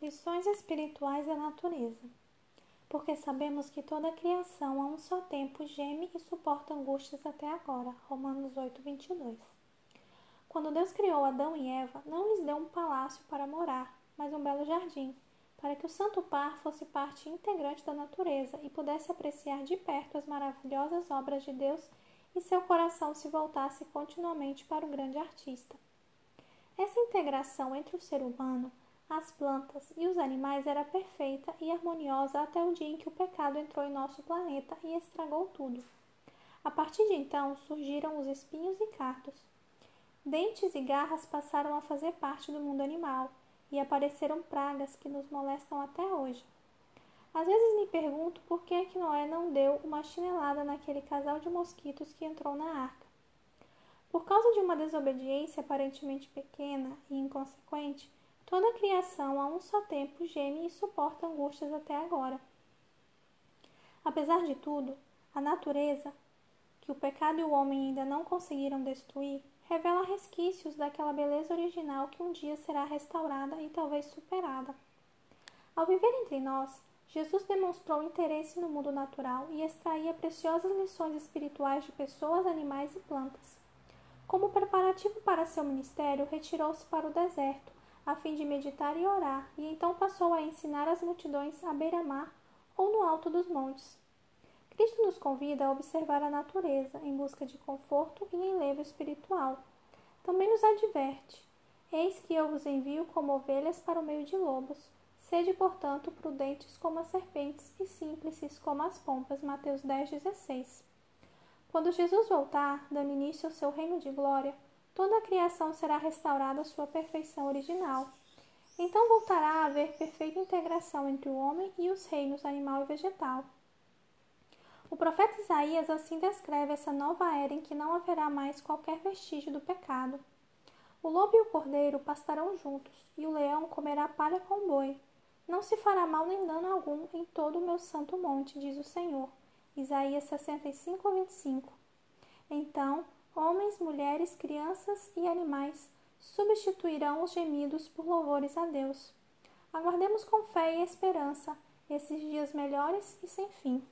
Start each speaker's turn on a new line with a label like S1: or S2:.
S1: lições espirituais da natureza. Porque sabemos que toda a criação a um só tempo geme e suporta angústias até agora. Romanos 8, 22. Quando Deus criou Adão e Eva, não lhes deu um palácio para morar, mas um belo jardim, para que o santo par fosse parte integrante da natureza e pudesse apreciar de perto as maravilhosas obras de Deus e seu coração se voltasse continuamente para o grande artista. Essa integração entre o ser humano as plantas e os animais era perfeita e harmoniosa até o dia em que o pecado entrou em nosso planeta e estragou tudo. A partir de então surgiram os espinhos e cardos. Dentes e garras passaram a fazer parte do mundo animal e apareceram pragas que nos molestam até hoje. Às vezes me pergunto por que, que Noé não deu uma chinelada naquele casal de mosquitos que entrou na arca. Por causa de uma desobediência aparentemente pequena e inconsequente, Toda a criação a um só tempo geme e suporta angústias até agora. Apesar de tudo, a natureza, que o pecado e o homem ainda não conseguiram destruir, revela resquícios daquela beleza original que um dia será restaurada e talvez superada. Ao viver entre nós, Jesus demonstrou interesse no mundo natural e extraía preciosas lições espirituais de pessoas, animais e plantas. Como preparativo para seu ministério, retirou-se para o deserto, a fim de meditar e orar, e então passou a ensinar as multidões à beira-mar ou no alto dos montes. Cristo nos convida a observar a natureza em busca de conforto e enlevo espiritual. Também nos adverte: Eis que eu vos envio como ovelhas para o meio de lobos. Sede, portanto, prudentes como as serpentes e simples como as pompas. Mateus 10, 16. Quando Jesus voltar, dando início ao seu reino de glória, toda a criação será restaurada à sua perfeição original. Então voltará a haver perfeita integração entre o homem e os reinos animal e vegetal. O profeta Isaías assim descreve essa nova era em que não haverá mais qualquer vestígio do pecado. O lobo e o cordeiro pastarão juntos, e o leão comerá palha com o boi. Não se fará mal nem dano algum em todo o meu santo monte, diz o Senhor. Isaías 65, 25. Então, homens, mulheres, crianças e animais substituirão os gemidos por louvores a Deus. Aguardemos com fé e esperança esses dias melhores e sem fim.